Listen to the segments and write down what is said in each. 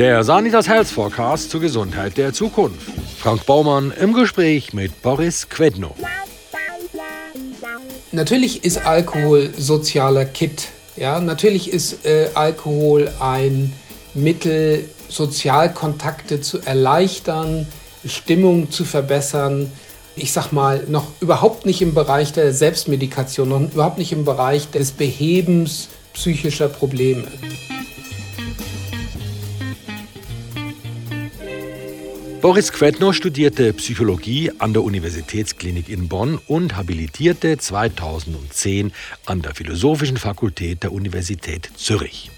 Der Sanitas Health Forecast zur Gesundheit der Zukunft. Frank Baumann im Gespräch mit Boris Quedno. Natürlich ist Alkohol sozialer Kit. Ja, natürlich ist äh, Alkohol ein Mittel, Sozialkontakte zu erleichtern, Stimmung zu verbessern. Ich sag mal, noch überhaupt nicht im Bereich der Selbstmedikation, noch überhaupt nicht im Bereich des Behebens psychischer Probleme. Boris Quedno studierte Psychologie an der Universitätsklinik in Bonn und habilitierte 2010 an der Philosophischen Fakultät der Universität Zürich.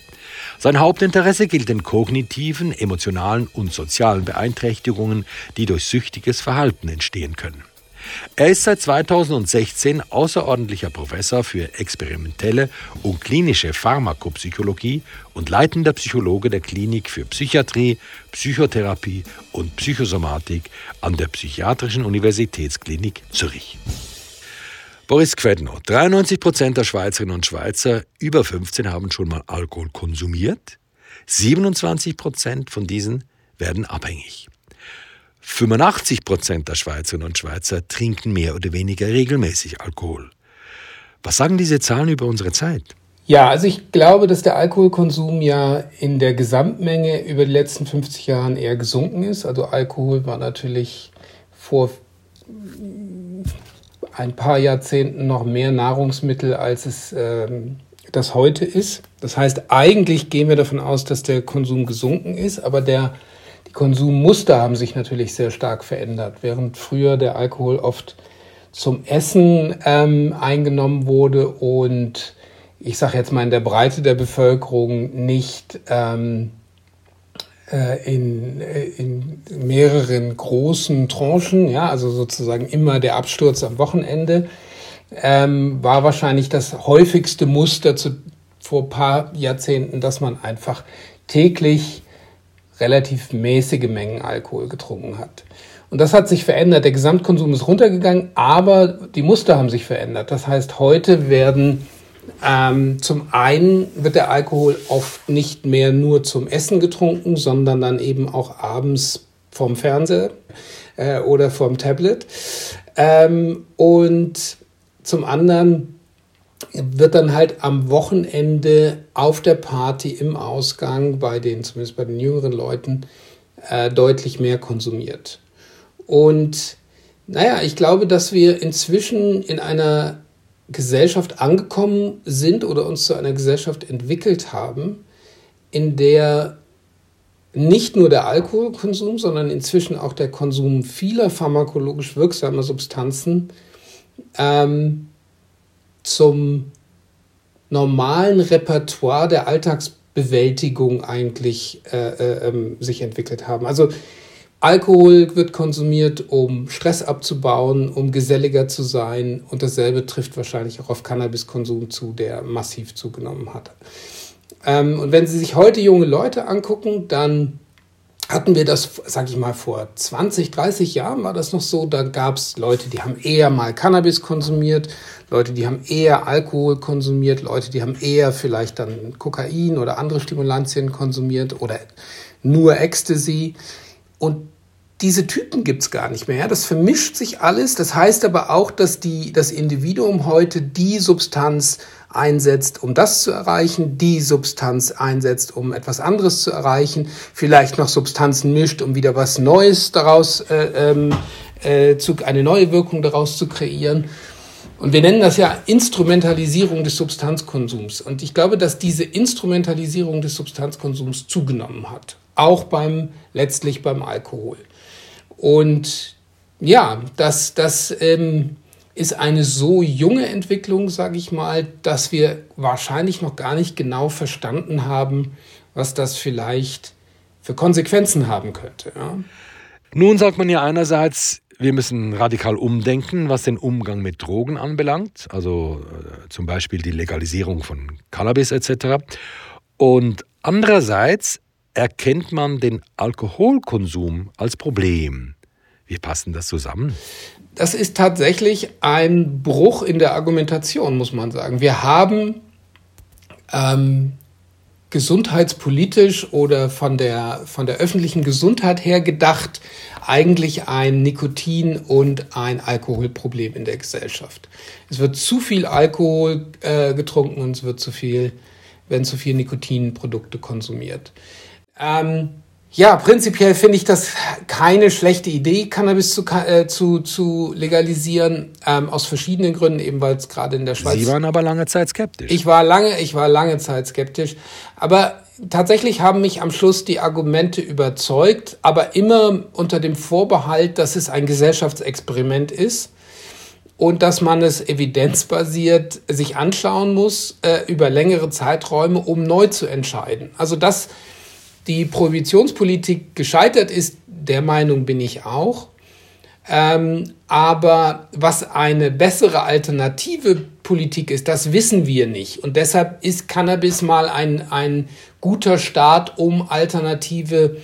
Sein Hauptinteresse gilt den kognitiven, emotionalen und sozialen Beeinträchtigungen, die durch süchtiges Verhalten entstehen können. Er ist seit 2016 außerordentlicher Professor für experimentelle und klinische Pharmakopsychologie und leitender Psychologe der Klinik für Psychiatrie, Psychotherapie und Psychosomatik an der Psychiatrischen Universitätsklinik Zürich. Boris Quedno, 93 Prozent der Schweizerinnen und Schweizer über 15 haben schon mal Alkohol konsumiert. 27 Prozent von diesen werden abhängig. 85 Prozent der Schweizerinnen und Schweizer trinken mehr oder weniger regelmäßig Alkohol. Was sagen diese Zahlen über unsere Zeit? Ja, also ich glaube, dass der Alkoholkonsum ja in der Gesamtmenge über die letzten 50 Jahre eher gesunken ist. Also Alkohol war natürlich vor ein paar Jahrzehnten noch mehr Nahrungsmittel, als es ähm, das heute ist. Das heißt, eigentlich gehen wir davon aus, dass der Konsum gesunken ist, aber der die Konsummuster haben sich natürlich sehr stark verändert. Während früher der Alkohol oft zum Essen ähm, eingenommen wurde und ich sage jetzt mal in der Breite der Bevölkerung nicht ähm, äh, in, äh, in mehreren großen Tranchen, ja, also sozusagen immer der Absturz am Wochenende, ähm, war wahrscheinlich das häufigste Muster zu, vor ein paar Jahrzehnten, dass man einfach täglich relativ mäßige Mengen Alkohol getrunken hat. Und das hat sich verändert. Der Gesamtkonsum ist runtergegangen, aber die Muster haben sich verändert. Das heißt, heute werden ähm, zum einen wird der Alkohol oft nicht mehr nur zum Essen getrunken, sondern dann eben auch abends vom Fernseher äh, oder vom Tablet. Ähm, und zum anderen wird dann halt am Wochenende auf der Party im Ausgang bei den, zumindest bei den jüngeren Leuten, äh, deutlich mehr konsumiert. Und naja, ich glaube, dass wir inzwischen in einer Gesellschaft angekommen sind oder uns zu einer Gesellschaft entwickelt haben, in der nicht nur der Alkoholkonsum, sondern inzwischen auch der Konsum vieler pharmakologisch wirksamer Substanzen ähm, zum normalen Repertoire der Alltagsbewältigung eigentlich äh, äh, ähm, sich entwickelt haben. Also Alkohol wird konsumiert, um Stress abzubauen, um geselliger zu sein. Und dasselbe trifft wahrscheinlich auch auf Cannabiskonsum zu, der massiv zugenommen hat. Ähm, und wenn Sie sich heute junge Leute angucken, dann hatten wir das, sag ich mal, vor 20, 30 Jahren war das noch so. Da gab es Leute, die haben eher mal Cannabis konsumiert, Leute, die haben eher Alkohol konsumiert, Leute, die haben eher vielleicht dann Kokain oder andere Stimulantien konsumiert oder nur Ecstasy. Und diese Typen gibt's gar nicht mehr. Das vermischt sich alles. Das heißt aber auch, dass die, das Individuum heute die Substanz einsetzt, um das zu erreichen, die Substanz einsetzt, um etwas anderes zu erreichen, vielleicht noch Substanzen mischt, um wieder was Neues daraus, äh, ähm, äh, zu, eine neue Wirkung daraus zu kreieren. Und wir nennen das ja Instrumentalisierung des Substanzkonsums. Und ich glaube, dass diese Instrumentalisierung des Substanzkonsums zugenommen hat. Auch beim, letztlich beim Alkohol. Und ja, das, das ähm, ist eine so junge Entwicklung, sage ich mal, dass wir wahrscheinlich noch gar nicht genau verstanden haben, was das vielleicht für Konsequenzen haben könnte. Ja. Nun sagt man ja einerseits, wir müssen radikal umdenken, was den Umgang mit Drogen anbelangt, also äh, zum Beispiel die Legalisierung von Cannabis etc. Und andererseits erkennt man den Alkoholkonsum als Problem. Wie passen das zusammen? Das ist tatsächlich ein Bruch in der Argumentation, muss man sagen. Wir haben ähm, gesundheitspolitisch oder von der, von der öffentlichen Gesundheit her gedacht eigentlich ein Nikotin- und ein Alkoholproblem in der Gesellschaft. Es wird zu viel Alkohol äh, getrunken und es wird zu viel, werden zu viel Nikotinprodukte konsumiert. Ähm, ja, prinzipiell finde ich das keine schlechte Idee, Cannabis zu, äh, zu, zu legalisieren, ähm, aus verschiedenen Gründen, eben weil es gerade in der Schweiz. Sie waren aber lange Zeit skeptisch. Ich war lange, ich war lange Zeit skeptisch. Aber tatsächlich haben mich am Schluss die Argumente überzeugt, aber immer unter dem Vorbehalt, dass es ein Gesellschaftsexperiment ist und dass man es evidenzbasiert sich anschauen muss äh, über längere Zeiträume, um neu zu entscheiden. Also das die Prohibitionspolitik gescheitert ist, der Meinung bin ich auch. Ähm, aber was eine bessere alternative Politik ist, das wissen wir nicht. Und deshalb ist Cannabis mal ein, ein guter Start, um alternative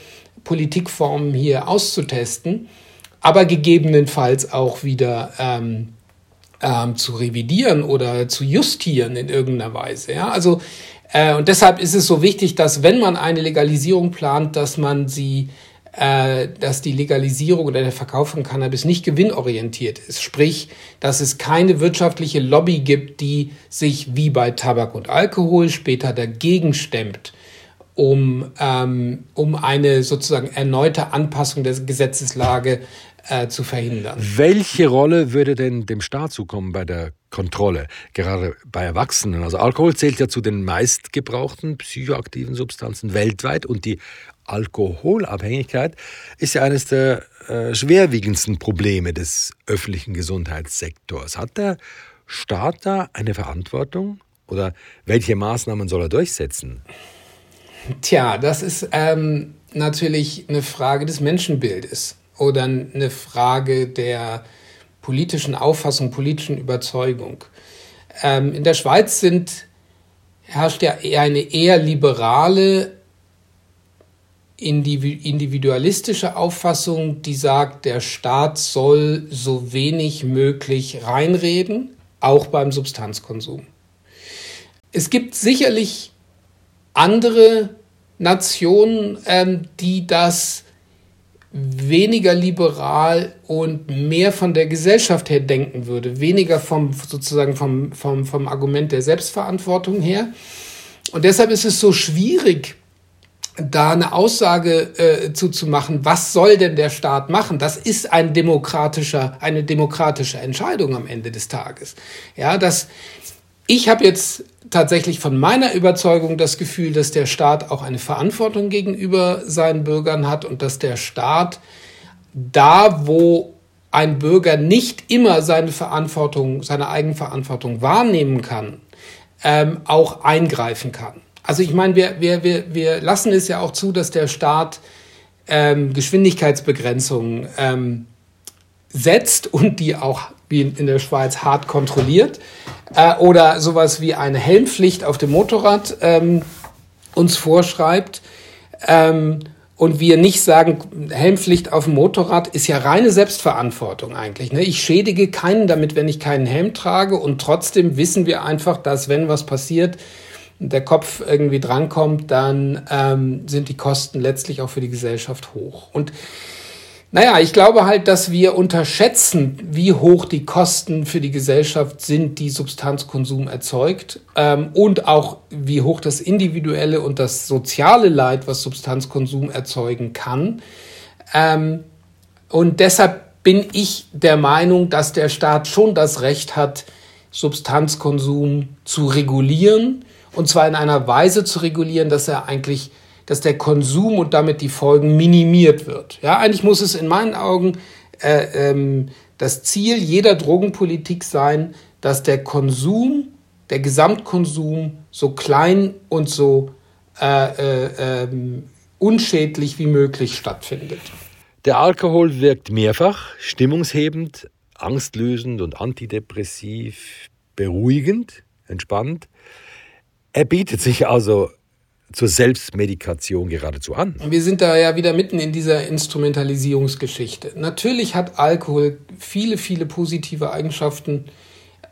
Politikformen hier auszutesten, aber gegebenenfalls auch wieder ähm, ähm, zu revidieren oder zu justieren in irgendeiner Weise. Ja? Also äh, und deshalb ist es so wichtig, dass wenn man eine Legalisierung plant, dass man sie äh, dass die Legalisierung oder der Verkauf von Cannabis nicht gewinnorientiert ist. Sprich, dass es keine wirtschaftliche Lobby gibt, die sich wie bei Tabak und Alkohol später dagegen stemmt, um, ähm, um eine sozusagen erneute Anpassung der Gesetzeslage äh, zu verhindern. Welche Rolle würde denn dem Staat zukommen bei der Kontrolle, gerade bei Erwachsenen? Also Alkohol zählt ja zu den meistgebrauchten psychoaktiven Substanzen weltweit und die Alkoholabhängigkeit ist ja eines der äh, schwerwiegendsten Probleme des öffentlichen Gesundheitssektors. Hat der Staat da eine Verantwortung oder welche Maßnahmen soll er durchsetzen? Tja, das ist ähm, natürlich eine Frage des Menschenbildes oder eine Frage der politischen Auffassung, politischen Überzeugung. Ähm, in der Schweiz sind, herrscht ja eine eher liberale, individualistische Auffassung, die sagt, der Staat soll so wenig möglich reinreden, auch beim Substanzkonsum. Es gibt sicherlich andere Nationen, ähm, die das weniger liberal und mehr von der Gesellschaft her denken würde, weniger vom sozusagen vom, vom, vom Argument der Selbstverantwortung her. Und deshalb ist es so schwierig, da eine Aussage äh, zuzumachen, was soll denn der Staat machen? Das ist ein demokratischer, eine demokratische Entscheidung am Ende des Tages. Ja, das, ich habe jetzt tatsächlich von meiner Überzeugung das Gefühl, dass der Staat auch eine Verantwortung gegenüber seinen Bürgern hat und dass der Staat da, wo ein Bürger nicht immer seine Verantwortung, seine Eigenverantwortung wahrnehmen kann, ähm, auch eingreifen kann. Also ich meine, wir, wir, wir, wir lassen es ja auch zu, dass der Staat ähm, Geschwindigkeitsbegrenzungen ähm, setzt und die auch wie in der Schweiz hart kontrolliert äh, oder sowas wie eine Helmpflicht auf dem Motorrad ähm, uns vorschreibt ähm, und wir nicht sagen, Helmpflicht auf dem Motorrad ist ja reine Selbstverantwortung eigentlich. Ne? Ich schädige keinen damit, wenn ich keinen Helm trage und trotzdem wissen wir einfach, dass wenn was passiert, der Kopf irgendwie drankommt, dann ähm, sind die Kosten letztlich auch für die Gesellschaft hoch. Und naja, ich glaube halt, dass wir unterschätzen, wie hoch die Kosten für die Gesellschaft sind, die Substanzkonsum erzeugt ähm, und auch wie hoch das individuelle und das soziale Leid, was Substanzkonsum erzeugen kann. Ähm, und deshalb bin ich der Meinung, dass der Staat schon das Recht hat, Substanzkonsum zu regulieren und zwar in einer Weise zu regulieren, dass er eigentlich dass der Konsum und damit die Folgen minimiert wird. Ja, eigentlich muss es in meinen Augen äh, ähm, das Ziel jeder Drogenpolitik sein, dass der Konsum, der Gesamtkonsum so klein und so äh, äh, ähm, unschädlich wie möglich stattfindet. Der Alkohol wirkt mehrfach stimmungshebend, angstlösend und antidepressiv, beruhigend, entspannt. Er bietet sich also zur Selbstmedikation geradezu an. Wir sind da ja wieder mitten in dieser Instrumentalisierungsgeschichte. Natürlich hat Alkohol viele, viele positive Eigenschaften,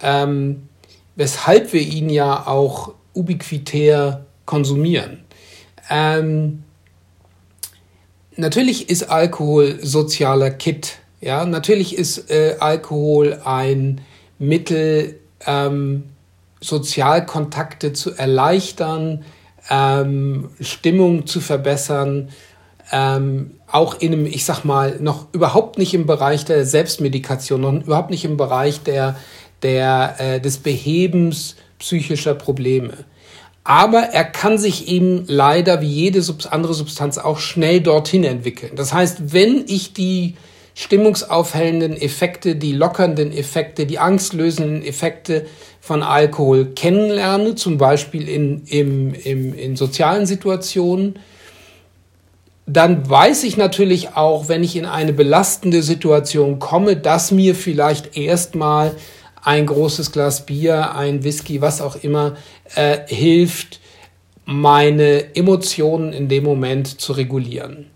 ähm, weshalb wir ihn ja auch ubiquitär konsumieren. Ähm, natürlich ist Alkohol sozialer Kit. Ja, natürlich ist äh, Alkohol ein Mittel, ähm, Sozialkontakte zu erleichtern, ähm, Stimmung zu verbessern, ähm, auch in einem, ich sag mal, noch überhaupt nicht im Bereich der Selbstmedikation, noch überhaupt nicht im Bereich der, der, äh, des Behebens psychischer Probleme. Aber er kann sich eben leider wie jede andere Substanz auch schnell dorthin entwickeln. Das heißt, wenn ich die stimmungsaufhellenden Effekte, die lockernden Effekte, die angstlösenden Effekte von Alkohol kennenlerne, zum Beispiel in, im, im, in sozialen Situationen, dann weiß ich natürlich auch, wenn ich in eine belastende Situation komme, dass mir vielleicht erstmal ein großes Glas Bier, ein Whisky, was auch immer, äh, hilft, meine Emotionen in dem Moment zu regulieren.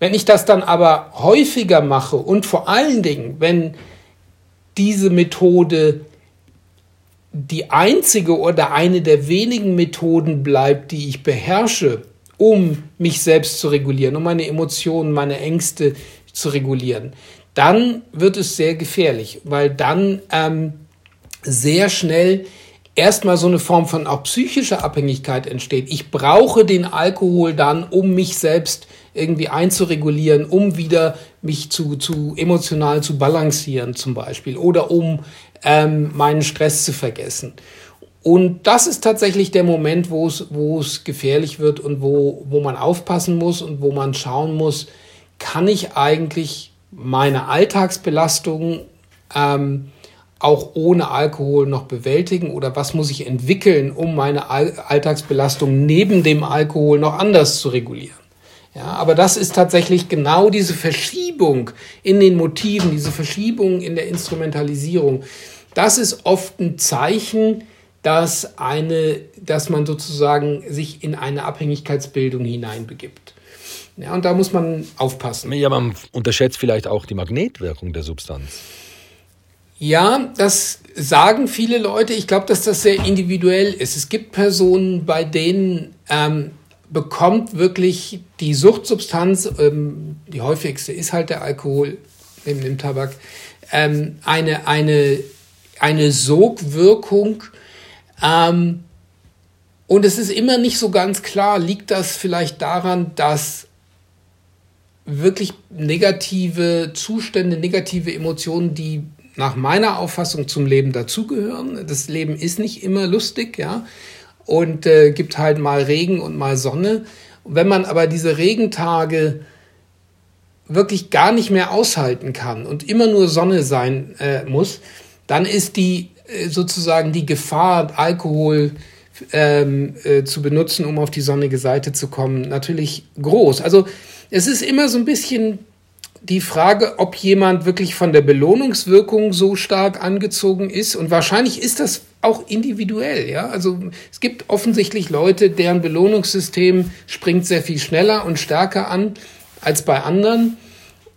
Wenn ich das dann aber häufiger mache und vor allen Dingen, wenn diese Methode die einzige oder eine der wenigen Methoden bleibt, die ich beherrsche, um mich selbst zu regulieren, um meine Emotionen, meine Ängste zu regulieren, dann wird es sehr gefährlich, weil dann ähm, sehr schnell erstmal so eine Form von auch psychischer Abhängigkeit entsteht. Ich brauche den Alkohol dann, um mich selbst irgendwie einzuregulieren, um wieder mich zu, zu emotional zu balancieren zum Beispiel oder um ähm, meinen Stress zu vergessen. Und das ist tatsächlich der Moment, wo es, wo es gefährlich wird und wo, wo man aufpassen muss und wo man schauen muss, kann ich eigentlich meine Alltagsbelastung ähm, auch ohne Alkohol noch bewältigen oder was muss ich entwickeln, um meine Alltagsbelastung neben dem Alkohol noch anders zu regulieren. Ja, aber das ist tatsächlich genau diese Verschiebung in den Motiven, diese Verschiebung in der Instrumentalisierung. Das ist oft ein Zeichen, dass eine, dass man sozusagen sich in eine Abhängigkeitsbildung hineinbegibt. Ja, und da muss man aufpassen. Ja, man unterschätzt vielleicht auch die Magnetwirkung der Substanz. Ja, das sagen viele Leute. Ich glaube, dass das sehr individuell ist. Es gibt Personen, bei denen ähm, bekommt wirklich die Suchtsubstanz, ähm, die häufigste ist halt der Alkohol neben dem Tabak, ähm, eine, eine, eine Sogwirkung. Ähm, und es ist immer nicht so ganz klar, liegt das vielleicht daran, dass wirklich negative Zustände, negative Emotionen, die nach meiner Auffassung zum Leben dazugehören. Das Leben ist nicht immer lustig, ja, und äh, gibt halt mal Regen und mal Sonne. Und wenn man aber diese Regentage wirklich gar nicht mehr aushalten kann und immer nur Sonne sein äh, muss, dann ist die äh, sozusagen die Gefahr, Alkohol ähm, äh, zu benutzen, um auf die sonnige Seite zu kommen, natürlich groß. Also es ist immer so ein bisschen die Frage, ob jemand wirklich von der Belohnungswirkung so stark angezogen ist. Und wahrscheinlich ist das auch individuell, ja. Also es gibt offensichtlich Leute, deren Belohnungssystem springt sehr viel schneller und stärker an als bei anderen.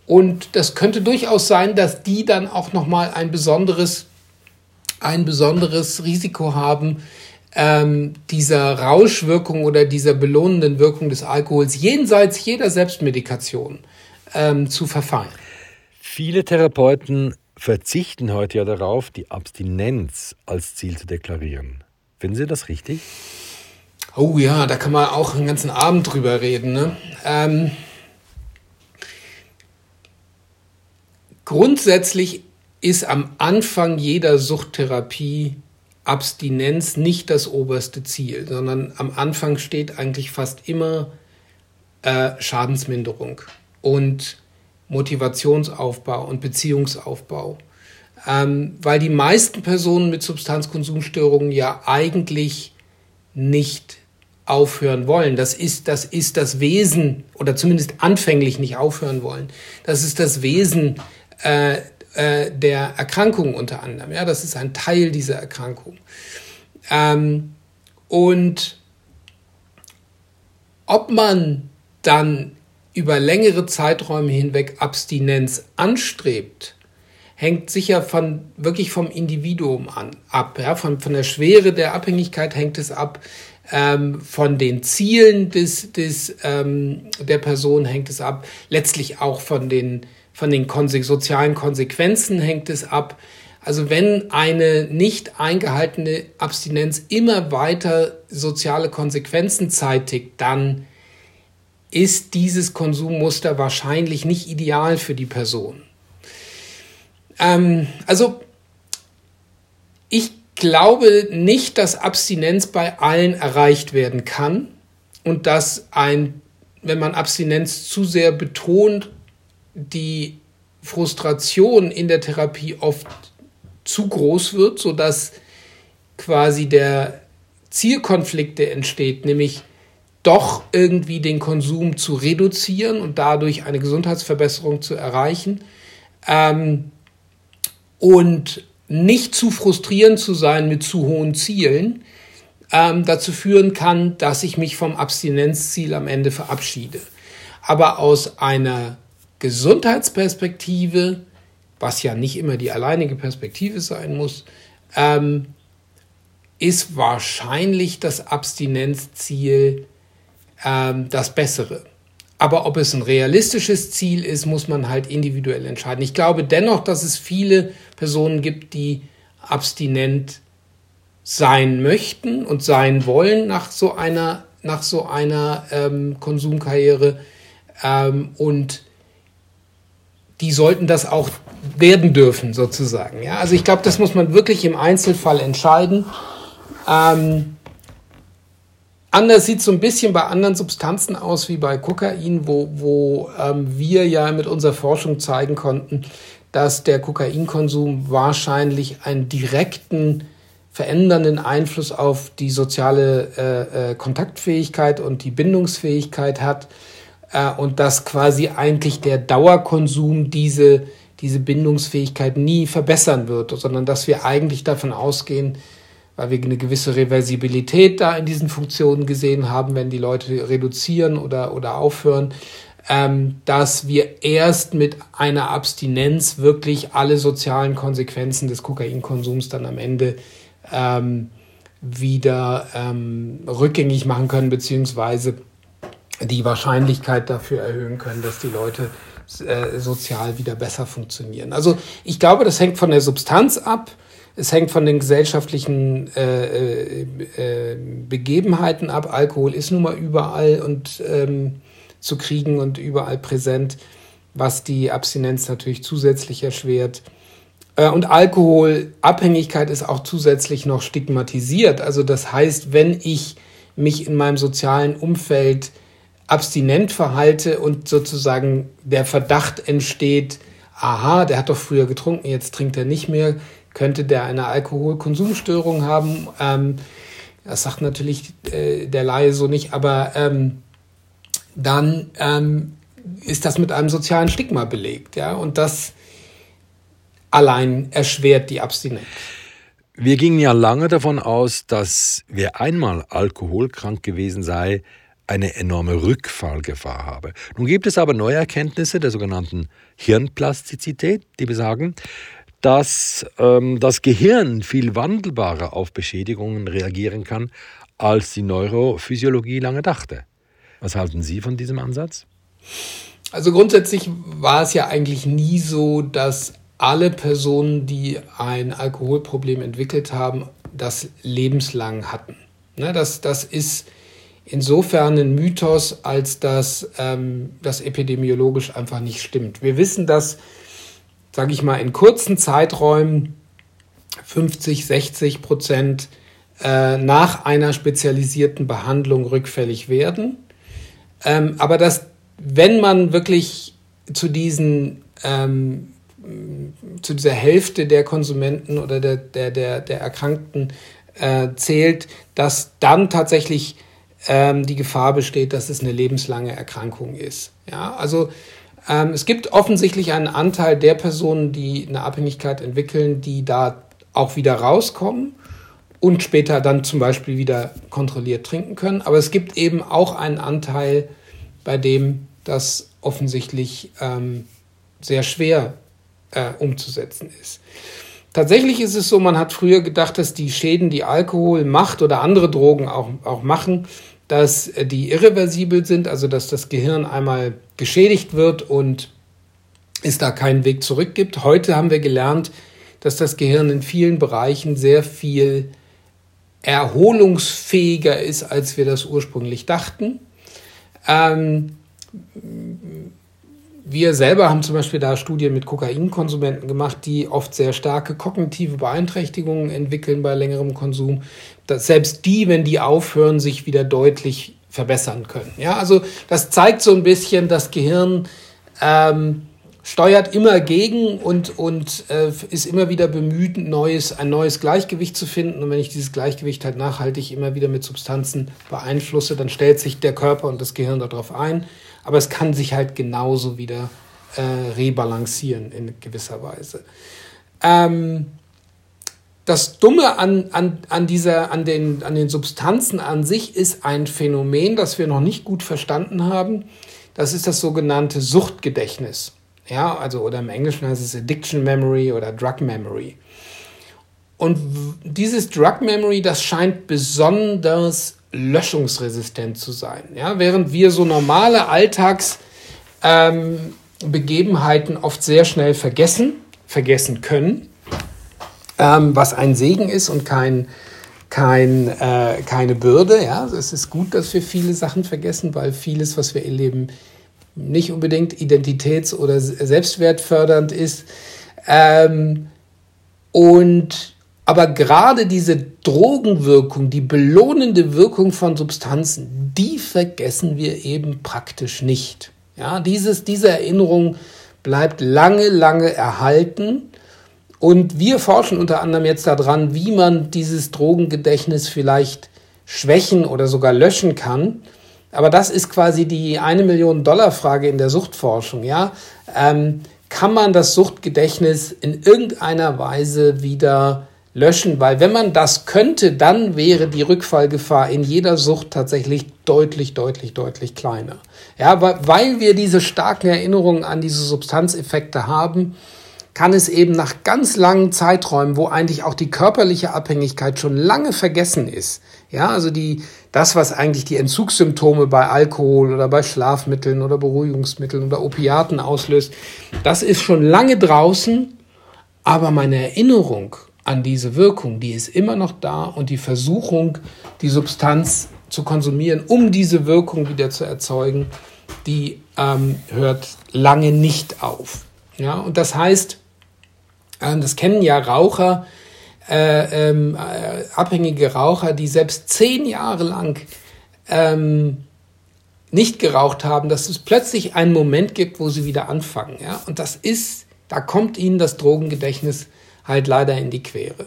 Und das könnte durchaus sein, dass die dann auch nochmal ein besonderes, ein besonderes Risiko haben, ähm, dieser Rauschwirkung oder dieser belohnenden Wirkung des Alkohols jenseits jeder Selbstmedikation ähm, zu verfallen. Viele Therapeuten verzichten heute ja darauf, die Abstinenz als Ziel zu deklarieren. Finden Sie das richtig? Oh ja, da kann man auch einen ganzen Abend drüber reden. Ne? Ähm, grundsätzlich ist am Anfang jeder Suchttherapie Abstinenz nicht das oberste Ziel, sondern am Anfang steht eigentlich fast immer äh, Schadensminderung und Motivationsaufbau und Beziehungsaufbau. Ähm, weil die meisten Personen mit Substanzkonsumstörungen ja eigentlich nicht aufhören wollen. Das ist, das ist das Wesen, oder zumindest anfänglich nicht aufhören wollen. Das ist das Wesen äh, äh, der Erkrankung unter anderem. Ja, das ist ein Teil dieser Erkrankung. Ähm, und ob man dann über längere Zeiträume hinweg Abstinenz anstrebt, hängt sicher von, wirklich vom Individuum an, ab. Ja? Von, von der Schwere der Abhängigkeit hängt es ab, ähm, von den Zielen des, des, ähm, der Person hängt es ab, letztlich auch von den, von den konse sozialen Konsequenzen hängt es ab. Also wenn eine nicht eingehaltene Abstinenz immer weiter soziale Konsequenzen zeitigt, dann ist dieses Konsummuster wahrscheinlich nicht ideal für die Person. Ähm, also ich glaube nicht, dass Abstinenz bei allen erreicht werden kann und dass ein, wenn man Abstinenz zu sehr betont, die Frustration in der Therapie oft zu groß wird, sodass quasi der Zielkonflikt, der entsteht, nämlich doch irgendwie den Konsum zu reduzieren und dadurch eine Gesundheitsverbesserung zu erreichen ähm, und nicht zu frustrierend zu sein mit zu hohen Zielen, ähm, dazu führen kann, dass ich mich vom Abstinenzziel am Ende verabschiede. Aber aus einer Gesundheitsperspektive, was ja nicht immer die alleinige Perspektive sein muss, ähm, ist wahrscheinlich das Abstinenzziel ähm, das Bessere. Aber ob es ein realistisches Ziel ist, muss man halt individuell entscheiden. Ich glaube dennoch, dass es viele Personen gibt, die abstinent sein möchten und sein wollen nach so einer, nach so einer ähm, Konsumkarriere. Ähm, und die sollten das auch werden dürfen, sozusagen. Ja? Also ich glaube, das muss man wirklich im Einzelfall entscheiden. Ähm, Anders sieht es so ein bisschen bei anderen Substanzen aus wie bei Kokain, wo, wo ähm, wir ja mit unserer Forschung zeigen konnten, dass der Kokainkonsum wahrscheinlich einen direkten verändernden Einfluss auf die soziale äh, äh, Kontaktfähigkeit und die Bindungsfähigkeit hat äh, und dass quasi eigentlich der Dauerkonsum diese, diese Bindungsfähigkeit nie verbessern wird, sondern dass wir eigentlich davon ausgehen, weil wir eine gewisse Reversibilität da in diesen Funktionen gesehen haben, wenn die Leute reduzieren oder, oder aufhören, ähm, dass wir erst mit einer Abstinenz wirklich alle sozialen Konsequenzen des Kokainkonsums dann am Ende ähm, wieder ähm, rückgängig machen können, beziehungsweise die Wahrscheinlichkeit dafür erhöhen können, dass die Leute äh, sozial wieder besser funktionieren. Also ich glaube, das hängt von der Substanz ab. Es hängt von den gesellschaftlichen äh, äh, äh, Begebenheiten ab. Alkohol ist nun mal überall und ähm, zu kriegen und überall präsent, was die Abstinenz natürlich zusätzlich erschwert. Äh, und Alkoholabhängigkeit ist auch zusätzlich noch stigmatisiert. Also das heißt, wenn ich mich in meinem sozialen Umfeld abstinent verhalte und sozusagen der Verdacht entsteht, aha, der hat doch früher getrunken, jetzt trinkt er nicht mehr, könnte der eine Alkoholkonsumstörung haben. Ähm, das sagt natürlich äh, der Laie so nicht, aber ähm, dann ähm, ist das mit einem sozialen Stigma belegt, ja, und das allein erschwert die Abstinenz. Wir gingen ja lange davon aus, dass wer einmal alkoholkrank gewesen sei, eine enorme Rückfallgefahr habe. Nun gibt es aber neue Erkenntnisse der sogenannten Hirnplastizität, die besagen, dass ähm, das Gehirn viel wandelbarer auf Beschädigungen reagieren kann, als die Neurophysiologie lange dachte. Was halten Sie von diesem Ansatz? Also grundsätzlich war es ja eigentlich nie so, dass alle Personen, die ein Alkoholproblem entwickelt haben, das lebenslang hatten. Ne, das, das ist insofern ein Mythos, als dass ähm, das epidemiologisch einfach nicht stimmt. Wir wissen, dass sage ich mal, in kurzen Zeiträumen 50, 60 Prozent äh, nach einer spezialisierten Behandlung rückfällig werden. Ähm, aber dass, wenn man wirklich zu diesen ähm, zu dieser Hälfte der Konsumenten oder der, der, der, der Erkrankten äh, zählt, dass dann tatsächlich ähm, die Gefahr besteht, dass es eine lebenslange Erkrankung ist. Ja, also ähm, es gibt offensichtlich einen Anteil der Personen, die eine Abhängigkeit entwickeln, die da auch wieder rauskommen und später dann zum Beispiel wieder kontrolliert trinken können. Aber es gibt eben auch einen Anteil, bei dem das offensichtlich ähm, sehr schwer äh, umzusetzen ist. Tatsächlich ist es so, man hat früher gedacht, dass die Schäden, die Alkohol macht oder andere Drogen auch, auch machen, dass die irreversibel sind, also dass das Gehirn einmal geschädigt wird und es da keinen Weg zurück gibt. Heute haben wir gelernt, dass das Gehirn in vielen Bereichen sehr viel erholungsfähiger ist, als wir das ursprünglich dachten. Ähm, wir selber haben zum Beispiel da Studien mit Kokainkonsumenten gemacht, die oft sehr starke kognitive Beeinträchtigungen entwickeln bei längerem Konsum. Dass selbst die, wenn die aufhören, sich wieder deutlich verbessern können. Ja, also das zeigt so ein bisschen, das Gehirn ähm, steuert immer gegen und, und äh, ist immer wieder bemüht, neues, ein neues Gleichgewicht zu finden. Und wenn ich dieses Gleichgewicht halt nachhaltig immer wieder mit Substanzen beeinflusse, dann stellt sich der Körper und das Gehirn darauf ein. Aber es kann sich halt genauso wieder äh, rebalancieren in gewisser Weise. Ähm, das Dumme an, an, an, dieser, an, den, an den Substanzen an sich ist ein Phänomen, das wir noch nicht gut verstanden haben. Das ist das sogenannte Suchtgedächtnis. Ja, also oder im Englischen heißt es Addiction Memory oder Drug Memory. Und dieses Drug Memory, das scheint besonders löschungsresistent zu sein. Ja, während wir so normale Alltagsbegebenheiten ähm, oft sehr schnell vergessen, vergessen können, ähm, was ein Segen ist und kein, kein, äh, keine Bürde. Ja, es ist gut, dass wir viele Sachen vergessen, weil vieles, was wir erleben, nicht unbedingt identitäts- oder selbstwertfördernd ist. Ähm, und aber gerade diese Drogenwirkung, die belohnende Wirkung von Substanzen, die vergessen wir eben praktisch nicht. Ja, dieses, diese Erinnerung bleibt lange, lange erhalten. Und wir forschen unter anderem jetzt daran, wie man dieses Drogengedächtnis vielleicht schwächen oder sogar löschen kann. Aber das ist quasi die eine Million Dollar Frage in der Suchtforschung. Ja, ähm, kann man das Suchtgedächtnis in irgendeiner Weise wieder löschen? Weil wenn man das könnte, dann wäre die Rückfallgefahr in jeder Sucht tatsächlich deutlich, deutlich, deutlich kleiner. Ja, weil wir diese starken Erinnerungen an diese Substanzeffekte haben, kann es eben nach ganz langen Zeiträumen, wo eigentlich auch die körperliche Abhängigkeit schon lange vergessen ist, ja, also die, das, was eigentlich die Entzugssymptome bei Alkohol oder bei Schlafmitteln oder Beruhigungsmitteln oder Opiaten auslöst, das ist schon lange draußen, aber meine Erinnerung an diese Wirkung, die ist immer noch da und die Versuchung, die Substanz zu konsumieren, um diese Wirkung wieder zu erzeugen, die ähm, hört lange nicht auf. Ja, und das heißt, ähm, das kennen ja Raucher, äh, ähm, äh, abhängige Raucher, die selbst zehn Jahre lang ähm, nicht geraucht haben, dass es plötzlich einen Moment gibt, wo sie wieder anfangen. Ja? Und das ist, da kommt ihnen das Drogengedächtnis halt leider in die Quere.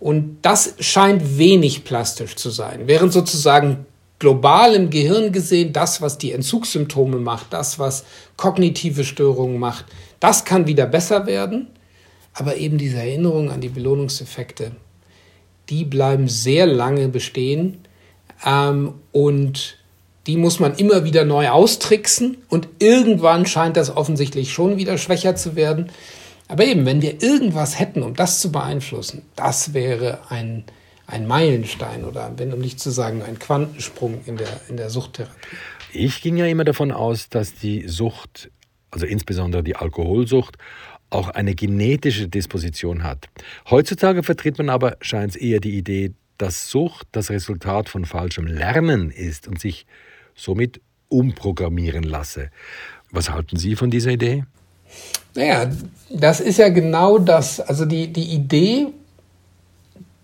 Und das scheint wenig plastisch zu sein, während sozusagen global im Gehirn gesehen das, was die Entzugssymptome macht, das, was kognitive Störungen macht, das kann wieder besser werden. Aber eben diese Erinnerung an die Belohnungseffekte, die bleiben sehr lange bestehen ähm, und die muss man immer wieder neu austricksen und irgendwann scheint das offensichtlich schon wieder schwächer zu werden. Aber eben, wenn wir irgendwas hätten, um das zu beeinflussen, das wäre ein, ein Meilenstein oder, wenn um nicht zu sagen, ein Quantensprung in der, in der Suchttherapie. Ich ging ja immer davon aus, dass die Sucht, also insbesondere die Alkoholsucht, auch eine genetische Disposition hat. Heutzutage vertritt man aber, scheint es eher die Idee, dass Sucht das Resultat von falschem Lernen ist und sich somit umprogrammieren lasse. Was halten Sie von dieser Idee? Naja, das ist ja genau das, also die, die Idee,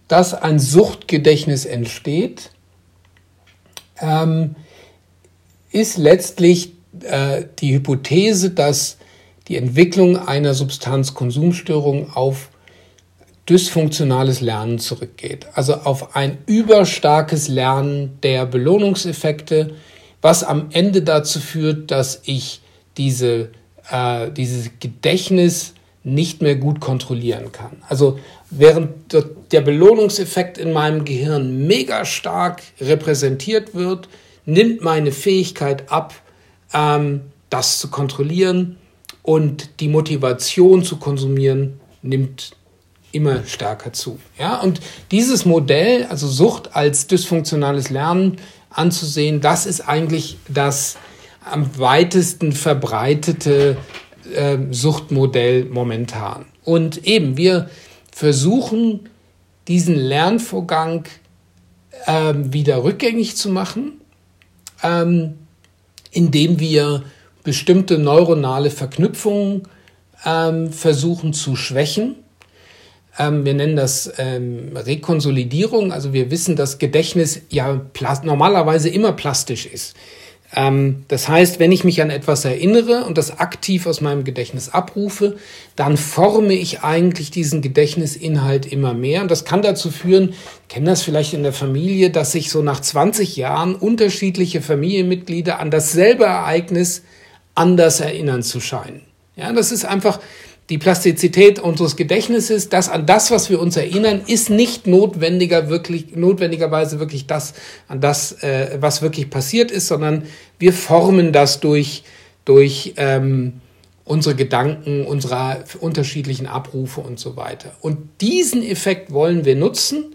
dass ein Suchtgedächtnis entsteht, ähm, ist letztlich äh, die Hypothese, dass die Entwicklung einer Substanzkonsumstörung auf dysfunktionales Lernen zurückgeht. Also auf ein überstarkes Lernen der Belohnungseffekte, was am Ende dazu führt, dass ich diese, äh, dieses Gedächtnis nicht mehr gut kontrollieren kann. Also während der Belohnungseffekt in meinem Gehirn mega stark repräsentiert wird, nimmt meine Fähigkeit ab, ähm, das zu kontrollieren und die Motivation zu konsumieren nimmt immer stärker zu. Ja, und dieses Modell, also Sucht als dysfunktionales Lernen anzusehen, das ist eigentlich das am weitesten verbreitete äh, Suchtmodell momentan. Und eben, wir versuchen, diesen Lernvorgang äh, wieder rückgängig zu machen, ähm, indem wir bestimmte neuronale Verknüpfungen ähm, versuchen zu schwächen. Ähm, wir nennen das ähm, Rekonsolidierung. Also wir wissen, dass Gedächtnis ja normalerweise immer plastisch ist. Ähm, das heißt, wenn ich mich an etwas erinnere und das aktiv aus meinem Gedächtnis abrufe, dann forme ich eigentlich diesen Gedächtnisinhalt immer mehr. Und das kann dazu führen, kennen das vielleicht in der Familie, dass sich so nach 20 Jahren unterschiedliche Familienmitglieder an dasselbe Ereignis anders erinnern zu scheinen. Ja, das ist einfach die Plastizität unseres Gedächtnisses, das an das, was wir uns erinnern, ist nicht notwendiger wirklich, notwendigerweise wirklich das, an das, äh, was wirklich passiert ist, sondern wir formen das durch, durch ähm, unsere Gedanken, unsere unterschiedlichen Abrufe und so weiter. Und diesen Effekt wollen wir nutzen,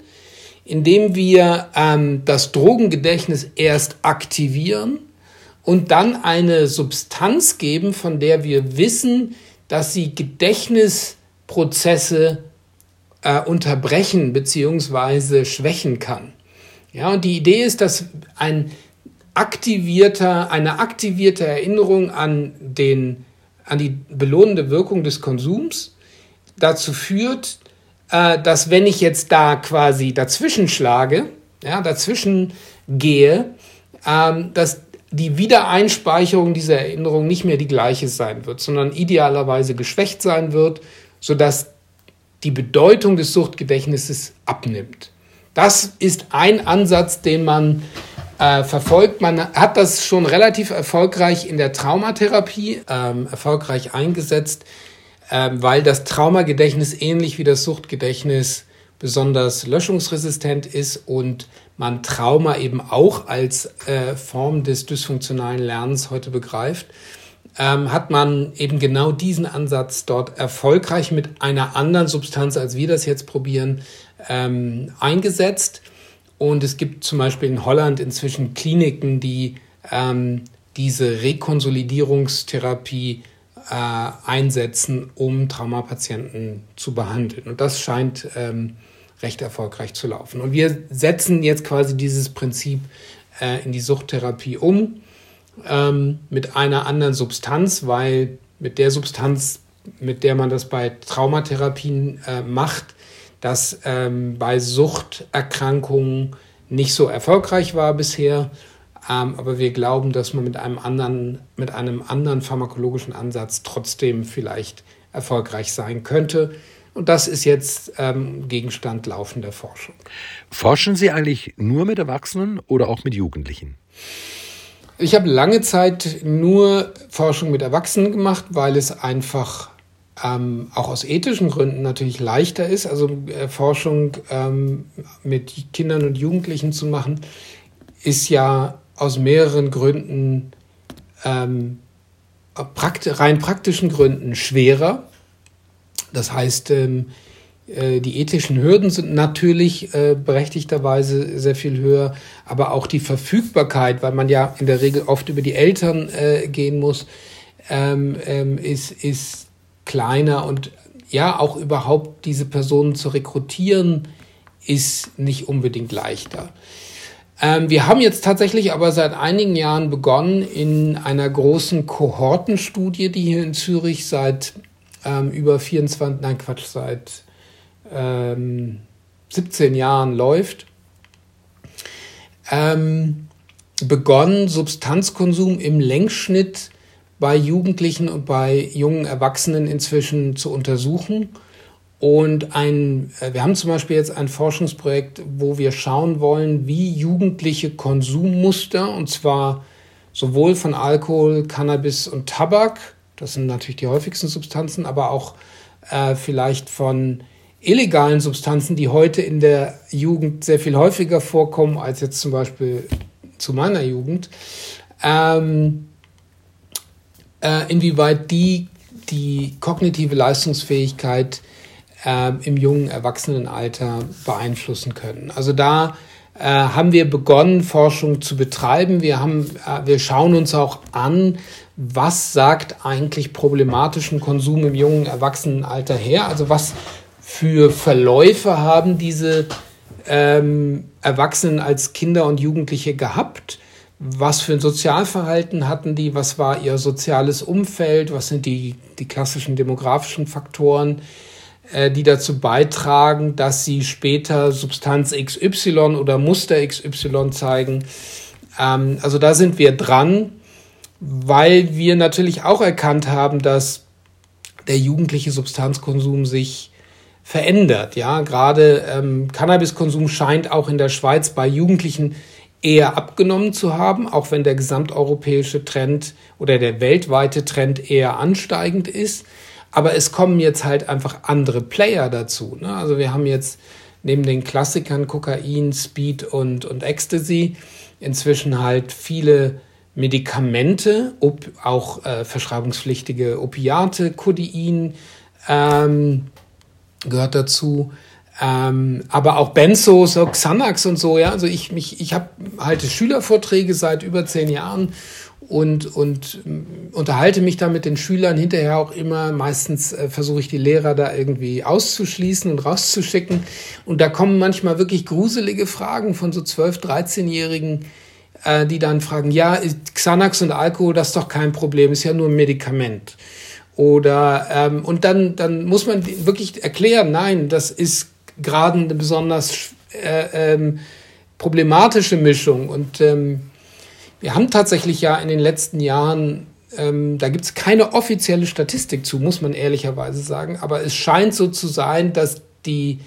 indem wir ähm, das Drogengedächtnis erst aktivieren und dann eine Substanz geben, von der wir wissen, dass sie Gedächtnisprozesse äh, unterbrechen bzw. schwächen kann. Ja, und die Idee ist, dass ein aktivierter, eine aktivierte Erinnerung an, den, an die belohnende Wirkung des Konsums dazu führt, äh, dass wenn ich jetzt da quasi dazwischen schlage, ja, dazwischen gehe, ähm, dass die Wiedereinspeicherung dieser Erinnerung nicht mehr die gleiche sein wird, sondern idealerweise geschwächt sein wird, sodass die Bedeutung des Suchtgedächtnisses abnimmt. Das ist ein Ansatz, den man äh, verfolgt. Man hat das schon relativ erfolgreich in der Traumatherapie ähm, erfolgreich eingesetzt, äh, weil das Traumagedächtnis ähnlich wie das Suchtgedächtnis besonders löschungsresistent ist und man Trauma eben auch als äh, Form des dysfunktionalen Lernens heute begreift, ähm, hat man eben genau diesen Ansatz dort erfolgreich mit einer anderen Substanz, als wir das jetzt probieren, ähm, eingesetzt. Und es gibt zum Beispiel in Holland inzwischen Kliniken, die ähm, diese Rekonsolidierungstherapie äh, einsetzen, um Traumapatienten zu behandeln. Und das scheint ähm, recht erfolgreich zu laufen. Und wir setzen jetzt quasi dieses Prinzip äh, in die Suchttherapie um ähm, mit einer anderen Substanz, weil mit der Substanz, mit der man das bei Traumatherapien äh, macht, das ähm, bei Suchterkrankungen nicht so erfolgreich war bisher. Ähm, aber wir glauben, dass man mit einem anderen, mit einem anderen pharmakologischen Ansatz trotzdem vielleicht erfolgreich sein könnte. Und das ist jetzt ähm, Gegenstand laufender Forschung. Forschen Sie eigentlich nur mit Erwachsenen oder auch mit Jugendlichen? Ich habe lange Zeit nur Forschung mit Erwachsenen gemacht, weil es einfach ähm, auch aus ethischen Gründen natürlich leichter ist, also äh, Forschung ähm, mit Kindern und Jugendlichen zu machen, ist ja aus mehreren Gründen, ähm, prakt rein praktischen Gründen schwerer das heißt, ähm, äh, die ethischen Hürden sind natürlich äh, berechtigterweise sehr viel höher, aber auch die Verfügbarkeit, weil man ja in der Regel oft über die Eltern äh, gehen muss, ähm, ähm, ist, ist kleiner und ja, auch überhaupt diese Personen zu rekrutieren, ist nicht unbedingt leichter. Ähm, wir haben jetzt tatsächlich aber seit einigen Jahren begonnen, in einer großen Kohortenstudie, die hier in Zürich seit ähm, über 24, nein Quatsch, seit ähm, 17 Jahren läuft, ähm, begonnen, Substanzkonsum im Längsschnitt bei Jugendlichen und bei jungen Erwachsenen inzwischen zu untersuchen. Und ein, äh, wir haben zum Beispiel jetzt ein Forschungsprojekt, wo wir schauen wollen, wie jugendliche Konsummuster, und zwar sowohl von Alkohol, Cannabis und Tabak, das sind natürlich die häufigsten Substanzen, aber auch äh, vielleicht von illegalen Substanzen, die heute in der Jugend sehr viel häufiger vorkommen als jetzt zum Beispiel zu meiner Jugend. Ähm, äh, inwieweit die die kognitive Leistungsfähigkeit äh, im jungen Erwachsenenalter beeinflussen können. Also da äh, haben wir begonnen, Forschung zu betreiben. Wir, haben, äh, wir schauen uns auch an, was sagt eigentlich problematischen Konsum im jungen Erwachsenenalter her? Also was für Verläufe haben diese ähm, Erwachsenen als Kinder und Jugendliche gehabt? Was für ein Sozialverhalten hatten die? Was war ihr soziales Umfeld? Was sind die, die klassischen demografischen Faktoren? Äh, die dazu beitragen, dass sie später Substanz XY oder Muster XY zeigen. Ähm, also da sind wir dran, weil wir natürlich auch erkannt haben, dass der jugendliche Substanzkonsum sich verändert. Ja, gerade ähm, Cannabiskonsum scheint auch in der Schweiz bei Jugendlichen eher abgenommen zu haben, auch wenn der gesamteuropäische Trend oder der weltweite Trend eher ansteigend ist. Aber es kommen jetzt halt einfach andere Player dazu. Ne? Also wir haben jetzt neben den Klassikern Kokain, Speed und, und Ecstasy inzwischen halt viele Medikamente, ob, auch äh, verschreibungspflichtige Opiate, Codein ähm, gehört dazu. Ähm, aber auch Benzo, so Xanax und so, ja. Also ich, mich, ich habe halte Schülervorträge seit über zehn Jahren und, und äh, unterhalte mich da mit den Schülern hinterher auch immer. Meistens äh, versuche ich die Lehrer da irgendwie auszuschließen und rauszuschicken. Und da kommen manchmal wirklich gruselige Fragen von so 12-, 13-Jährigen, äh, die dann fragen, ja, Xanax und Alkohol, das ist doch kein Problem, ist ja nur ein Medikament. Oder ähm, und dann, dann muss man wirklich erklären, nein, das ist gerade eine besonders äh, ähm, problematische Mischung. Und ähm, wir haben tatsächlich ja in den letzten Jahren, ähm, da gibt es keine offizielle Statistik zu, muss man ehrlicherweise sagen, aber es scheint so zu sein, dass die,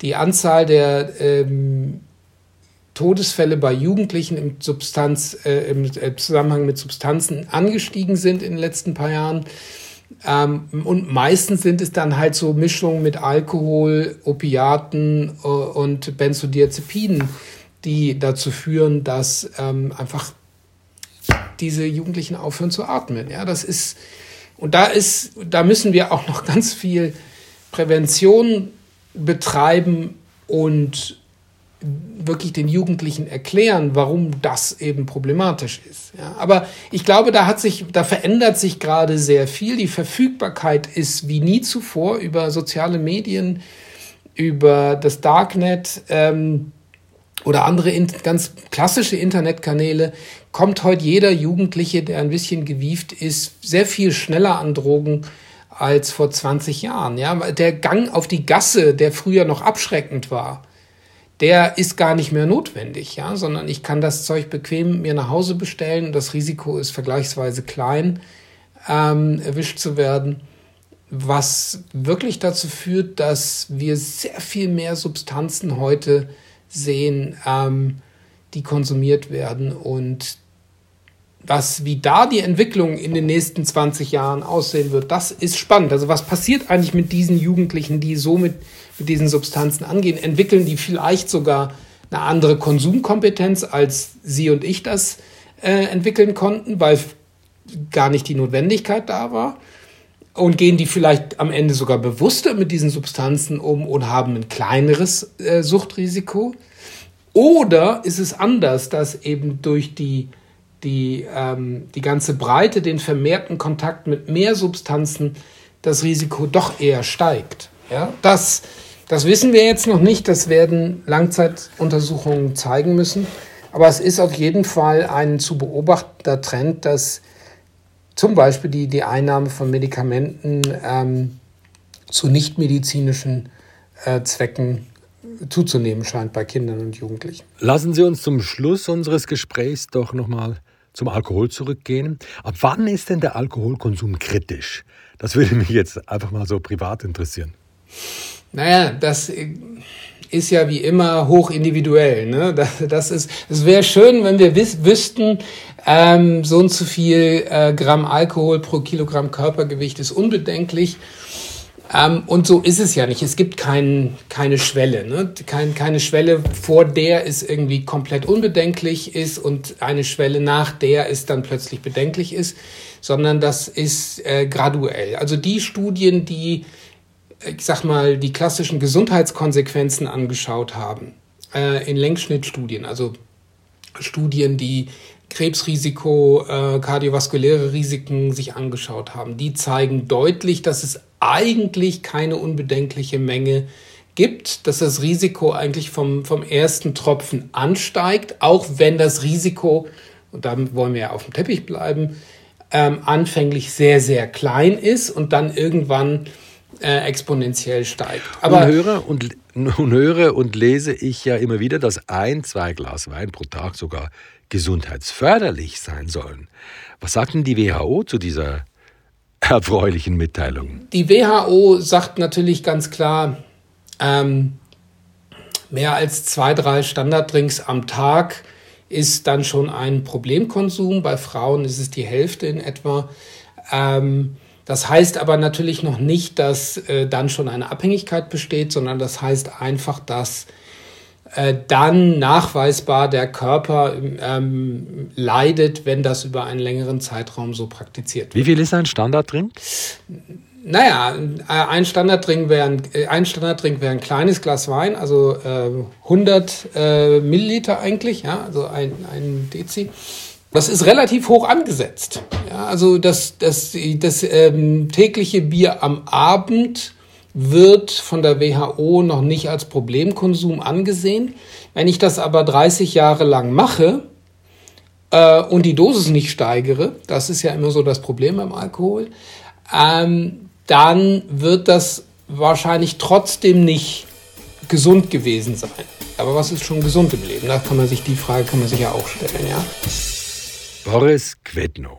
die Anzahl der ähm, Todesfälle bei Jugendlichen im, Substanz, äh, im äh, Zusammenhang mit Substanzen angestiegen sind in den letzten paar Jahren. Ähm, und meistens sind es dann halt so Mischungen mit Alkohol, Opiaten äh, und Benzodiazepinen, die dazu führen, dass ähm, einfach diese Jugendlichen aufhören zu atmen. Ja, das ist, und da ist, da müssen wir auch noch ganz viel Prävention betreiben und wirklich den Jugendlichen erklären, warum das eben problematisch ist. Ja, aber ich glaube, da hat sich, da verändert sich gerade sehr viel. Die Verfügbarkeit ist wie nie zuvor über soziale Medien, über das Darknet. Ähm, oder andere ganz klassische Internetkanäle kommt heute jeder Jugendliche, der ein bisschen gewieft ist, sehr viel schneller an Drogen als vor 20 Jahren. Ja, der Gang auf die Gasse, der früher noch abschreckend war, der ist gar nicht mehr notwendig, ja, sondern ich kann das Zeug bequem mir nach Hause bestellen. Das Risiko ist vergleichsweise klein, ähm, erwischt zu werden, was wirklich dazu führt, dass wir sehr viel mehr Substanzen heute sehen, ähm, die konsumiert werden und was, wie da die Entwicklung in den nächsten 20 Jahren aussehen wird, das ist spannend. Also was passiert eigentlich mit diesen Jugendlichen, die so mit, mit diesen Substanzen angehen? Entwickeln die vielleicht sogar eine andere Konsumkompetenz, als Sie und ich das äh, entwickeln konnten, weil gar nicht die Notwendigkeit da war? Und gehen die vielleicht am Ende sogar bewusster mit diesen Substanzen um und haben ein kleineres äh, Suchtrisiko? Oder ist es anders, dass eben durch die, die, ähm, die ganze Breite, den vermehrten Kontakt mit mehr Substanzen, das Risiko doch eher steigt? Ja, das, das wissen wir jetzt noch nicht. Das werden Langzeituntersuchungen zeigen müssen. Aber es ist auf jeden Fall ein zu beobachtender Trend, dass zum Beispiel die, die Einnahme von Medikamenten ähm, zu nichtmedizinischen äh, Zwecken zuzunehmen scheint bei Kindern und Jugendlichen. Lassen Sie uns zum Schluss unseres Gesprächs doch nochmal zum Alkohol zurückgehen. Ab wann ist denn der Alkoholkonsum kritisch? Das würde mich jetzt einfach mal so privat interessieren. Naja, das ist ja wie immer hoch individuell. Ne? Das, das ist, es wäre schön, wenn wir wiss, wüssten, ähm, so und so viel äh, Gramm Alkohol pro Kilogramm Körpergewicht ist unbedenklich. Ähm, und so ist es ja nicht. Es gibt kein, keine Schwelle. Ne? Kein, keine Schwelle, vor der es irgendwie komplett unbedenklich ist und eine Schwelle, nach der es dann plötzlich bedenklich ist, sondern das ist äh, graduell. Also die Studien, die ich sag mal, die klassischen Gesundheitskonsequenzen angeschaut haben, äh, in Längsschnittstudien, also Studien, die Krebsrisiko, äh, kardiovaskuläre Risiken sich angeschaut haben, die zeigen deutlich, dass es eigentlich keine unbedenkliche Menge gibt, dass das Risiko eigentlich vom, vom ersten Tropfen ansteigt, auch wenn das Risiko, und da wollen wir ja auf dem Teppich bleiben, ähm, anfänglich sehr, sehr klein ist und dann irgendwann äh, exponentiell steigt. Aber nun höre, und, nun höre und lese ich ja immer wieder, dass ein, zwei Glas Wein pro Tag sogar gesundheitsförderlich sein sollen. Was sagt denn die WHO zu dieser erfreulichen Mitteilung? Die WHO sagt natürlich ganz klar, ähm, mehr als zwei, drei Standarddrinks am Tag ist dann schon ein Problemkonsum. Bei Frauen ist es die Hälfte in etwa. Ähm, das heißt aber natürlich noch nicht, dass äh, dann schon eine Abhängigkeit besteht, sondern das heißt einfach, dass dann nachweisbar der Körper ähm, leidet, wenn das über einen längeren Zeitraum so praktiziert wird. Wie viel ist ein Standarddrink? Naja, ein Standarddrink wäre ein, äh, ein, Standarddrink wäre ein kleines Glas Wein, also äh, 100 äh, Milliliter eigentlich, ja, also ein, ein Dezi. Das ist relativ hoch angesetzt. Ja, also das, das, das ähm, tägliche Bier am Abend wird von der WHO noch nicht als Problemkonsum angesehen. Wenn ich das aber 30 Jahre lang mache äh, und die Dosis nicht steigere, das ist ja immer so das Problem beim Alkohol, ähm, dann wird das wahrscheinlich trotzdem nicht gesund gewesen sein. Aber was ist schon gesund im Leben? Da kann man sich die Frage kann man sich ja auch stellen, ja. Boris Quedno.